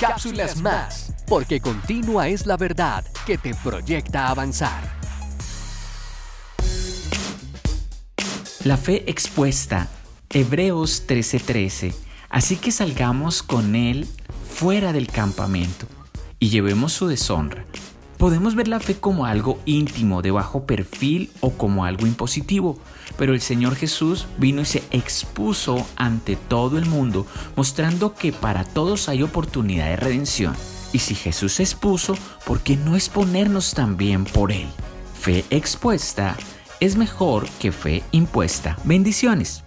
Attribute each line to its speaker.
Speaker 1: cápsulas más, porque continua es la verdad que te proyecta avanzar.
Speaker 2: La fe expuesta, Hebreos 13:13. Así que salgamos con él fuera del campamento y llevemos su deshonra. Podemos ver la fe como algo íntimo, de bajo perfil o como algo impositivo, pero el Señor Jesús vino y se expuso ante todo el mundo, mostrando que para todos hay oportunidad de redención. Y si Jesús se expuso, ¿por qué no exponernos también por Él? Fe expuesta es mejor que fe impuesta. Bendiciones.